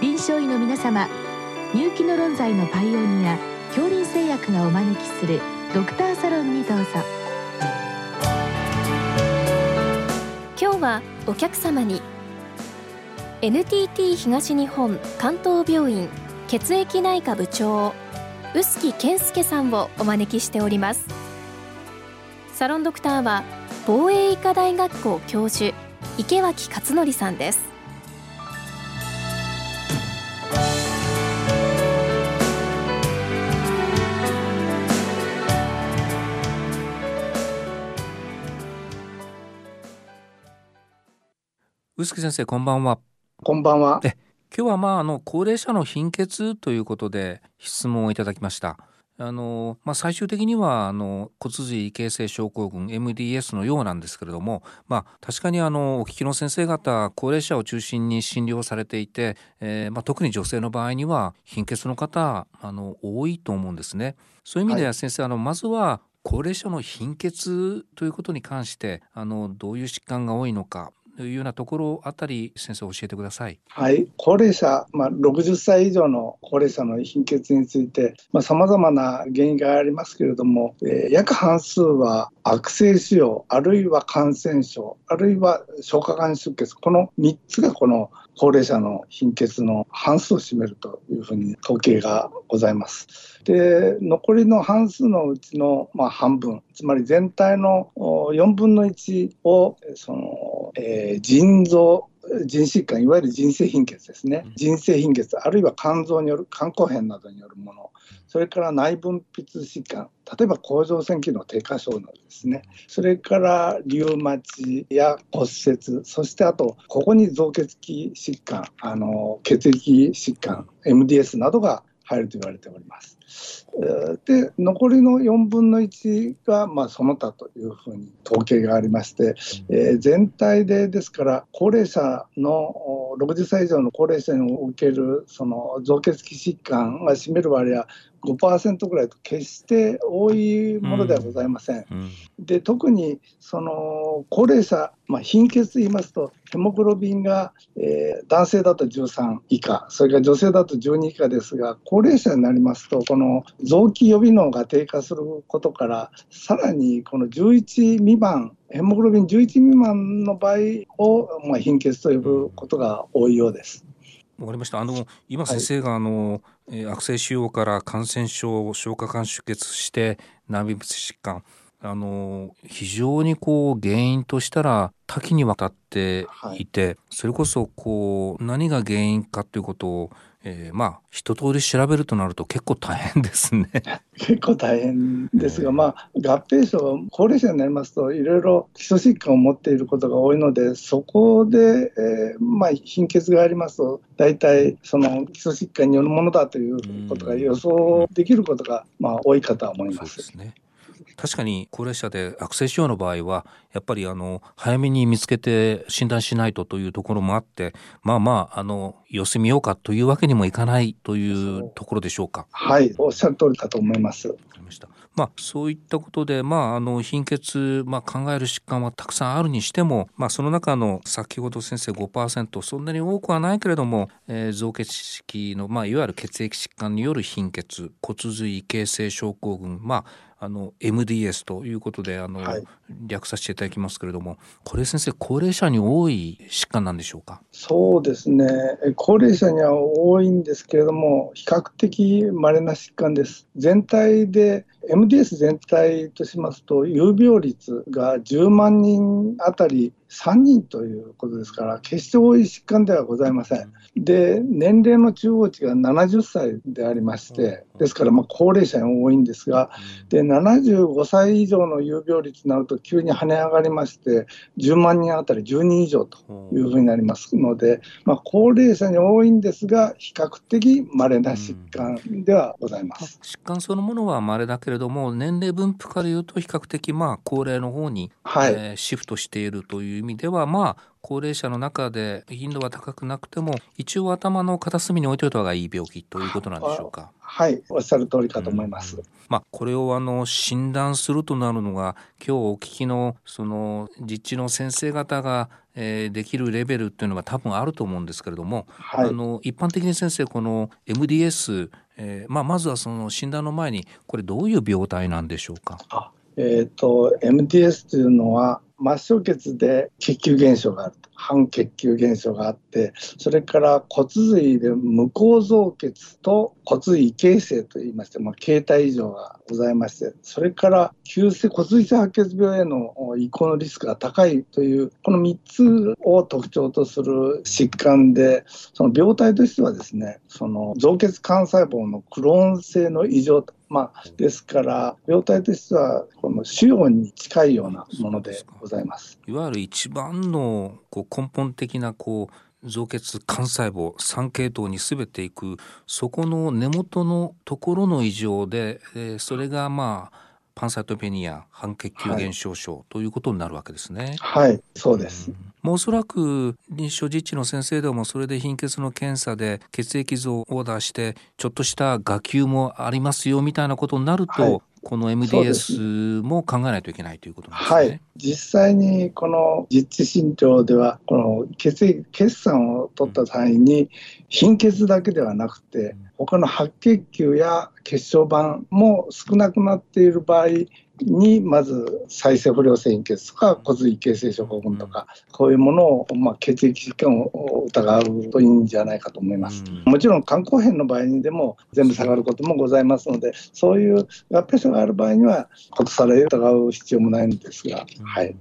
臨床医の皆様入気の論剤のパイオニア恐林製薬がお招きするドクターサロンにどうぞ。今日はお客様に NTT 東日本関東病院血液内科部長臼木健介さんをお招きしております。サロンドクターは防衛医科大学校教授池脇勝則さんです。臼木先生こんばんはこんばんは。今日はまああの高齢者の貧血ということで質問をいただきましたあの、まあ、最終的にはあの骨髄異形成症候群 MDS のようなんですけれども、まあ、確かにあのお聞きの先生方高齢者を中心に診療されていて、えーまあ、特に女性の場合には貧血の方あの多いと思うんですね。そういう意味では先生、はい、あのまずは高齢者の貧血ということに関してあのどういう疾患が多いのかというようなところあたり先生教えてください。はい、高齢者、まあ、60歳以上の高齢者の貧血についてさまざ、まな原因がありますけれども、えー、約半数は悪性腫瘍あるいは感染症あるいは消化管出血この3つがこの高齢者の貧血の半数を占めるというふうに統計がございます。で残りの半数のうちの、まあ、半分つまり全体の4分の1をその、えー、腎臓腎疾患いわゆる腎性貧血ですね。腎性貧血あるいは肝臓による肝硬変などによるもの。それから内分泌疾患。例えば甲状腺機能低下症などですね。それからリウマチや骨折。そしてあとここに造血器疾患あの血液疾患 MDS などが入ると言われております。で残りの4分の1が、まあ、その他というふうに統計がありまして、えー、全体でですから高齢者の60歳以上の高齢者におけるその造血器疾患が占める割合5%ぐらいと決して多いものではございません。うんうん、で特にその高齢者、まあ、貧血と言いますとヘモグロビンが、えー、男性だと13以下それから女性だと12以下ですが高齢者になりますとこの臓器予備能が低下することからさらにこの11未満ヘモグロビン11未満の場合を、まあ、貧血と呼ぶことが多いようです。わかりました。あの今先生があの、はい、悪性腫瘍から感染症消化管出血して内分泌疾患。あの非常にこう原因としたら多岐にわたってい。て、はい、それこそこう何が原因かということをえー、まあ一通り調べるとなると結構大変ですね。結構大変ですが、まあ合併症高齢者になりますといろいろ基礎疾患を持っていることが多いのでそこで、えー、まあ貧血がありますと大体その基礎疾患によるものだということが予想できることがまあ多いかとは思います。すね確かに高齢者で悪性腫瘍の場合はやっぱりあの早めに見つけて診断しないとというところもあってまあまああの様子見ようかというわけにもいかないというところでしょうか？はいおっしゃる通りかと思います。まあ、そういったことで、まあ、あの貧血、まあ、考える疾患はたくさんあるにしても、まあ、その中の先ほど先生5%そんなに多くはないけれども、えー、造血式の、まあ、いわゆる血液疾患による貧血骨髄異形成症候群、まあ、あの MDS ということであの、はい、略させていただきますけれどもこれ先生高齢者に多い疾患なんでしょうか？そうですね。高齢者には多いんですけれども比較的稀な疾患です。全体で MDS 全体としますと有病率が10万人あたり3人ということですから決して多い疾患ではございません。で年齢の中央値が70歳でありましてですからま高齢者に多いんですがで75歳以上の有病率になると急に跳ね上がりまして10万人あたり10人以上というふうになりますので、まあ、高齢者に多いんですが比較的稀な疾患ではございます。疾患そのものは稀だけれども年齢分布からいうと比較的まあ高齢の方に、はい、えー、シフトしているという意味ではまあ高齢者の中で頻度は高くなくても一応頭の片隅に置いておいた方がいい病気ということなんでしょうか？はいおっしゃる通りかと思います。まあ、これをあの診断するとなるのが今日お聞きのその実地の先生方が、えー、できるレベルっていうのが多分あると思うんですけれども、はい、あの一般的に先生この MDS、えーまあ、まずはその診断の前にこれどういう病態なんでしょうか？えーと、MDS というのは末梢血で血球減少があると。半血球減少があってそれから骨髄で無構造血と骨髄異形成といいまして、まあ、形態異常がございましてそれから急性骨髄性白血病への移行のリスクが高いというこの3つを特徴とする疾患でその病態としてはですねその造血幹細胞のクローン性の異常と。まあ、ですから病態としてはこの腫瘍に近いようなものでございます。いわゆる一番のこう根本的なこう造血幹細胞三系統に全ていくそこの根元のところの異常で、えー、それがまあパンサイトペニア半血球減少症、はい、ということになるわけですね。はいそうです、うんもうおそらく臨床実地の先生でもそれで貧血の検査で血液像をオーダーしてちょっとした画球もありますよみたいなことになると、はい、この MDS も考えないといけないということなんですね。はい、実際にこの実地診療ではこの血液血酸を取った際に貧血だけではなくて他の白血球や血小板も少なくなっている場合にまず再生不良性貧血とか骨髄形成症候群とか、こういうものを、まあ、血液疾患を疑うといいんじゃないかと思います。もちろん肝硬変の場合にでも全部下がることもございますのでそういう合併症がある場合にはことされ疑う必要もないんですが。はい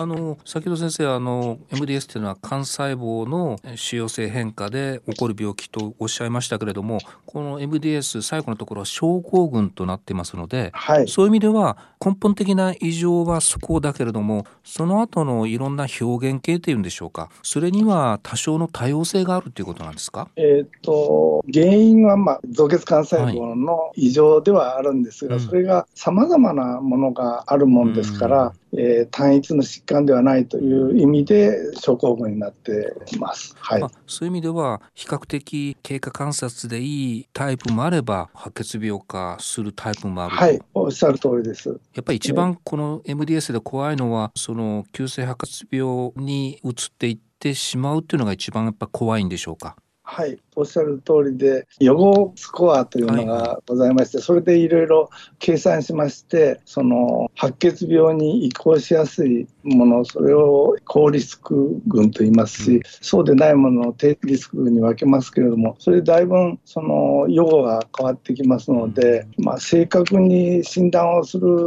あの先ほど先生あの MDS というのは幹細胞の腫瘍性変化で起こる病気とおっしゃいましたけれどもこの MDS 最後のところは症候群となっていますので、はい、そういう意味では根本的な異常はそこだけれどもその後のいろんな表現形というんでしょうかそれには多少の多様性があるということなんですか、えーと、原因は、まあ、造血幹細胞の異常ではあるんですが、はい、それがさまざまなものがあるもんですから、うん、えー、単一の疾患ではないという意味で症候群になっています。はい、まあ、そういう意味では比較的経過観察でいいタイプもあれば白血病化するタイプもあるはいおっしゃる通りです。やっぱり一番この MDS で怖いのはその急性白血病に移っていってしまうっていうのが一番やっぱ怖いんでしょうか。はい、おっしゃる通りで、予防スコアというのがございまして、はい、それでいろいろ計算しまして、その白血病に移行しやすいもの、それを高リスク群と言いますし、うん、そうでないものを低リスク群に分けますけれども、それだいぶその予後が変わってきますので、まあ、正確に診断をする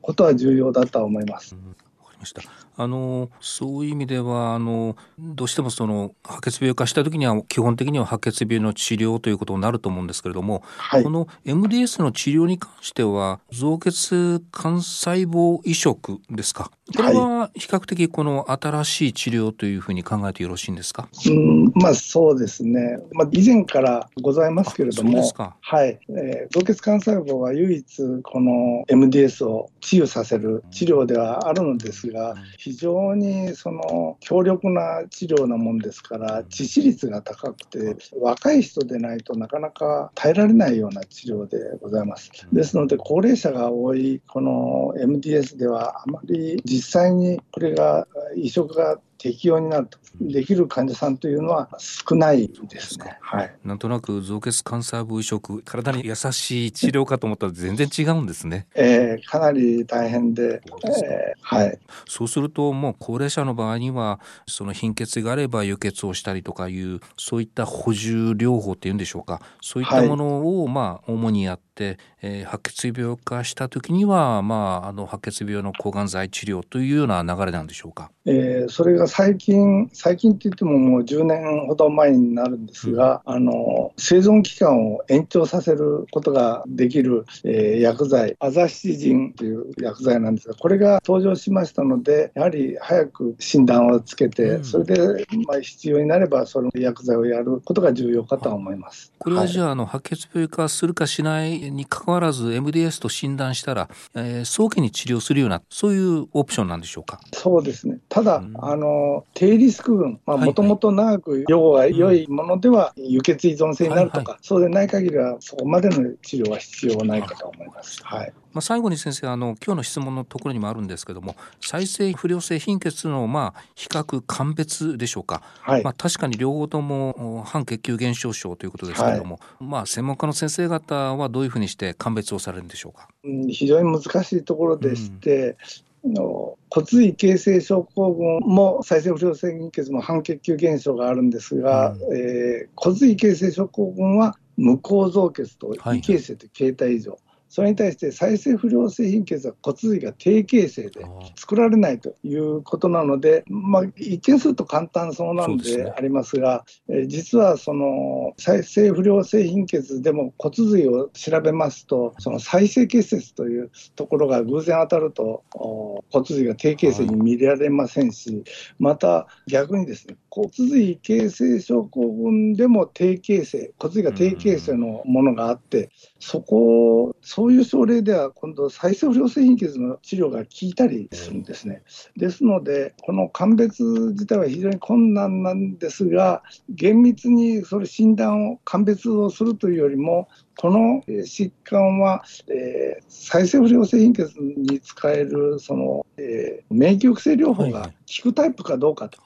ことは重要だと思います。うん、かりましたあのそういう意味ではあのどうしてもその白血病化した時には基本的には白血病の治療ということになると思うんですけれども、はい、この MDS の治療に関しては造血幹細胞移植ですか？これは比較的この新しい治療というふうに考えてよろしいんですか、うんまあ、そうですね、まあ、以前からございますけれども、はい、えー、造血幹細胞は唯一この MDS を治癒させる治療ではあるのですが、非常にその強力な治療なもんですから致死率が高くて若い人でないとなかなか耐えられないような治療でございます。ですので高齢者が多いこの MDS ではあまり実際にこれが移植が適用になるとできる患者さんというのは少ないですね。はい。なんとなく造血幹細胞移植体に優しい治療かと思ったら全然違うんですね。えー、かなり大変で、えー、はい。そうするともう高齢者の場合にはその貧血があれば輸血をしたりとかいうそういった補充療法っていうんでしょうかそういったものを、まあ主にやって、えー、白血病化した時にはまああの白血病の抗がん剤治療というような流れなんでしょうか？えー、それが最近最近って言ってももう10年ほど前になるんですが、うん、あの生存期間を延長させることができる、えー、薬剤アザシジンという薬剤なんですがこれが登場しましたのでやはり早く診断をつけて、うん、それで、まあ、必要になればその薬剤をやることが重要かと思います。これはじゃあ,、あの白血病化するかしないにかかわらず MDS と診断したら、えー、早期に治療するようなそういうオプションなんでしょうか？そうですね。ただ、うん、あの低リスク群もともと長く予後が良いものでは輸血依存性になるとか、はいはい、そうでない限りはそこまでの治療は必要ないかと思います。はいまあ、最後に先生あの今日の質問のところにもあるんですけども再生不良性貧血のまあ比較鑑別でしょうか、はい、まあ、確かに両方とも半血球減少症ということですけれども、はい、まあ、専門家の先生方はどういうふうにして鑑別をされるんでしょうか、うん、非常に難しいところでして、うん、の骨髄形成症候群も再生不良性貧血も半血球減少があるんですが、うん、えー、骨髄形成症候群は無構造血と異形成という形態異常、はいそれに対して再生不良性貧血は骨髄が低形成で作られないということなので、まあ、一見すると簡単そうなんでありますが、すね、え実はその再生不良性貧血でも骨髄を調べますとその再生結節というところが偶然当たると骨髄が低形成に見られませんし、また逆にですね骨髄形成症候群でも低形成骨髄が低形成のものがあってそこそういう症例では今度再生不良性貧血の治療が効いたりするんですね。ですのでこの鑑別自体は非常に困難なんですが厳密にそれ診断を鑑別をするというよりもこの疾患は、えー、再生不良性貧血に使えるその、えー、免疫抑制療法が効くタイプかどうかと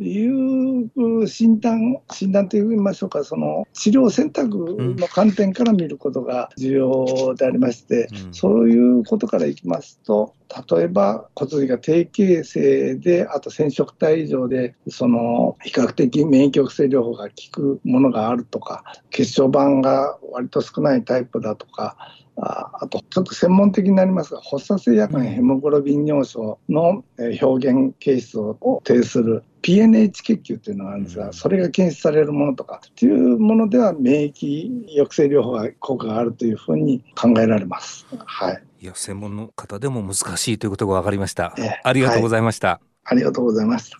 いう診断、診断といいましょうか、その治療選択の観点から見ることが重要でありまして、うん、そういうことからいきますと、例えば骨髄が低形成で、あと染色体異常で、その比較的免疫抑制療法が効くものがあるとか、血小板が割と少ないタイプだとか、ああとちょっと専門的になりますが発作性夜間ヘモグロビン尿素の表現形質を呈する PNH 血球というのがあるんですが、それが検出されるものとかというものでは免疫抑制療法が効果があるというふうに考えられます。はい。いや専門の方でも難しいということが分かりました。えー、ありがとうございました、はい、ありがとうございました。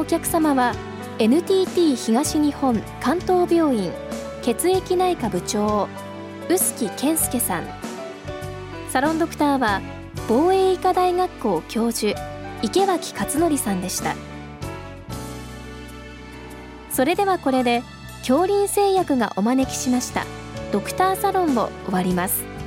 お客様は NTT 東日本関東病院血液内科部長臼木健介さんサロンドクターは防衛医科大学校教授池脇勝則さんでした。それではこれで恐林製薬がお招きしましたドクターサロンを終わります。